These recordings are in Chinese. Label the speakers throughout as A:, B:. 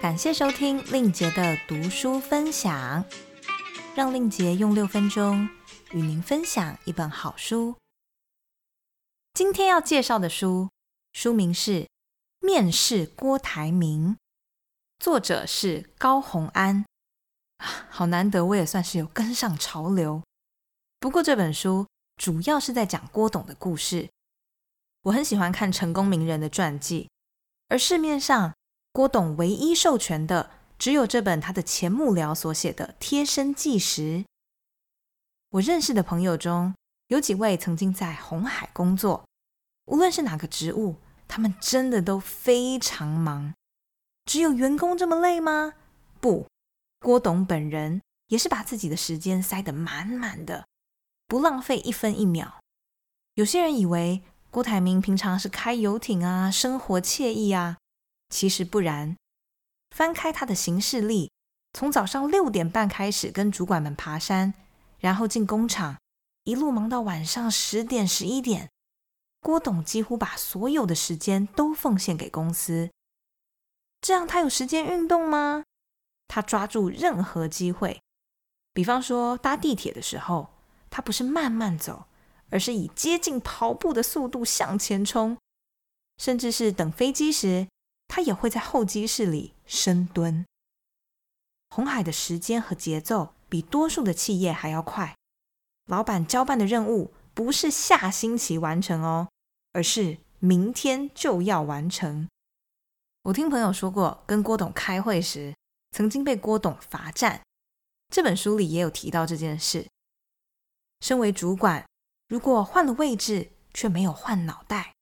A: 感谢收听令杰的读书分享，让令杰用六分钟与您分享一本好书。今天要介绍的书，书名是《面试郭台铭》，作者是高洪安。好难得，我也算是有跟上潮流。不过这本书主要是在讲郭董的故事。我很喜欢看成功名人的传记，而市面上郭董唯一授权的，只有这本他的前幕僚所写的贴身纪实。我认识的朋友中有几位曾经在红海工作，无论是哪个职务，他们真的都非常忙。只有员工这么累吗？不，郭董本人也是把自己的时间塞得满满的，不浪费一分一秒。有些人以为。郭台铭平常是开游艇啊，生活惬意啊。其实不然，翻开他的行事历，从早上六点半开始跟主管们爬山，然后进工厂，一路忙到晚上十点、十一点。郭董几乎把所有的时间都奉献给公司。这样他有时间运动吗？他抓住任何机会，比方说搭地铁的时候，他不是慢慢走。而是以接近跑步的速度向前冲，甚至是等飞机时，他也会在候机室里深蹲。红海的时间和节奏比多数的企业还要快，老板交办的任务不是下星期完成哦，而是明天就要完成。我听朋友说过，跟郭董开会时，曾经被郭董罚站。这本书里也有提到这件事。身为主管。如果换了位置却没有换脑袋，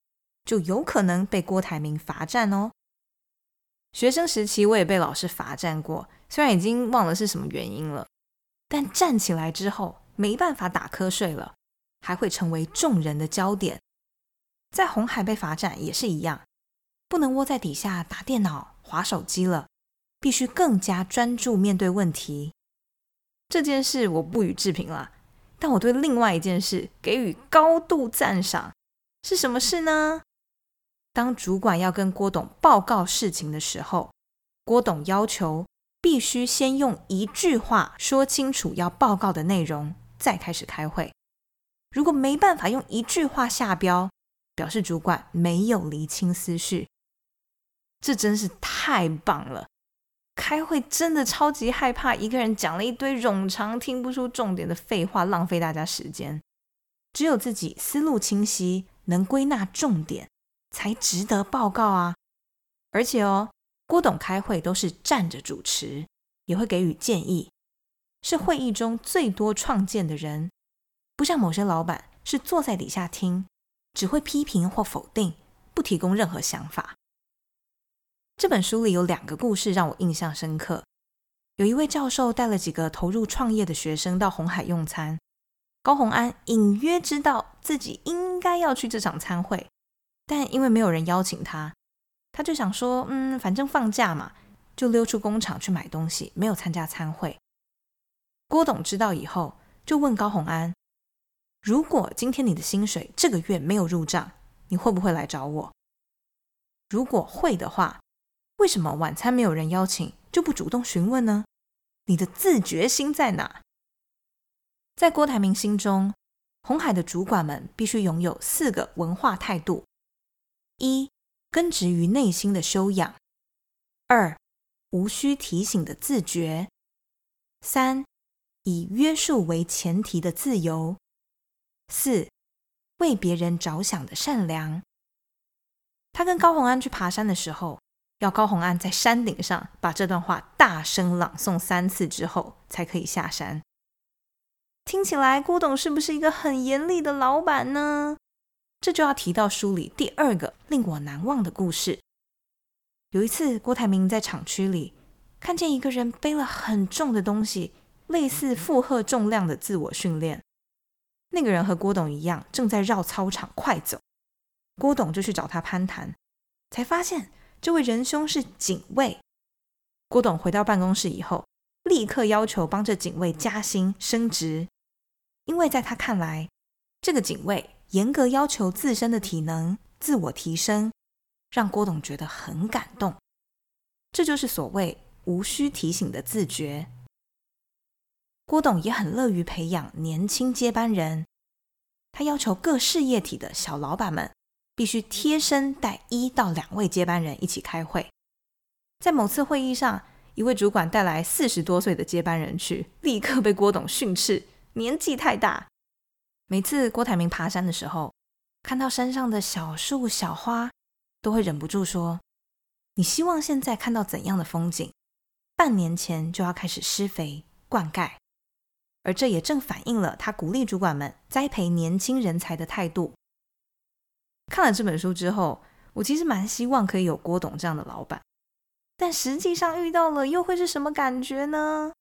A: 就有可能被郭台铭罚站哦。学生时期我也被老师罚站过，虽然已经忘了是什么原因了，但站起来之后没办法打瞌睡了，还会成为众人的焦点。在红海被罚站也是一样，不能窝在底下打电脑、划手机了，必须更加专注面对问题。这件事我不予置评了。但我对另外一件事给予高度赞赏，是什么事呢？当主管要跟郭董报告事情的时候，郭董要求必须先用一句话说清楚要报告的内容，再开始开会。如果没办法用一句话下标，表示主管没有厘清思绪。这真是太棒了。开会真的超级害怕，一个人讲了一堆冗长、听不出重点的废话，浪费大家时间。只有自己思路清晰，能归纳重点，才值得报告啊！而且哦，郭董开会都是站着主持，也会给予建议，是会议中最多创建的人。不像某些老板是坐在底下听，只会批评或否定，不提供任何想法。这本书里有两个故事让我印象深刻。有一位教授带了几个投入创业的学生到红海用餐，高洪安隐约知道自己应该要去这场餐会，但因为没有人邀请他，他就想说：“嗯，反正放假嘛，就溜出工厂去买东西，没有参加餐会。”郭董知道以后，就问高洪安：“如果今天你的薪水这个月没有入账，你会不会来找我？如果会的话。”为什么晚餐没有人邀请就不主动询问呢？你的自觉心在哪？在郭台铭心中，红海的主管们必须拥有四个文化态度：一、根植于内心的修养；二、无需提醒的自觉；三、以约束为前提的自由；四、为别人着想的善良。他跟高洪安去爬山的时候。要高洪安在山顶上把这段话大声朗诵三次之后，才可以下山。听起来郭董是不是一个很严厉的老板呢？这就要提到书里第二个令我难忘的故事。有一次，郭台铭在厂区里看见一个人背了很重的东西，类似负荷重量的自我训练。那个人和郭董一样，正在绕操场快走。郭董就去找他攀谈，才发现。这位仁兄是警卫。郭董回到办公室以后，立刻要求帮这警卫加薪升职，因为在他看来，这个警卫严格要求自身的体能、自我提升，让郭董觉得很感动。这就是所谓无需提醒的自觉。郭董也很乐于培养年轻接班人，他要求各事业体的小老板们必须贴身带一到两位接班人一起开会。在某次会议上，一位主管带来四十多岁的接班人去，立刻被郭董训斥年纪太大。每次郭台铭爬山的时候，看到山上的小树小花，都会忍不住说：“你希望现在看到怎样的风景？半年前就要开始施肥灌溉。”而这也正反映了他鼓励主管们栽培年轻人才的态度。看了这本书之后，我其实蛮希望可以有郭董这样的老板，但实际上遇到了又会是什么感觉呢？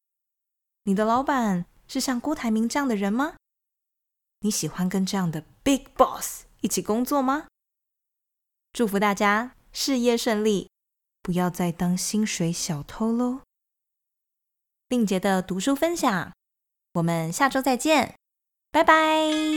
A: 你的老板是像郭台铭这样的人吗？你喜欢跟这样的 Big Boss 一起工作吗？祝福大家事业顺利，不要再当薪水小偷喽！令杰的读书分享。我们下周再见，拜拜。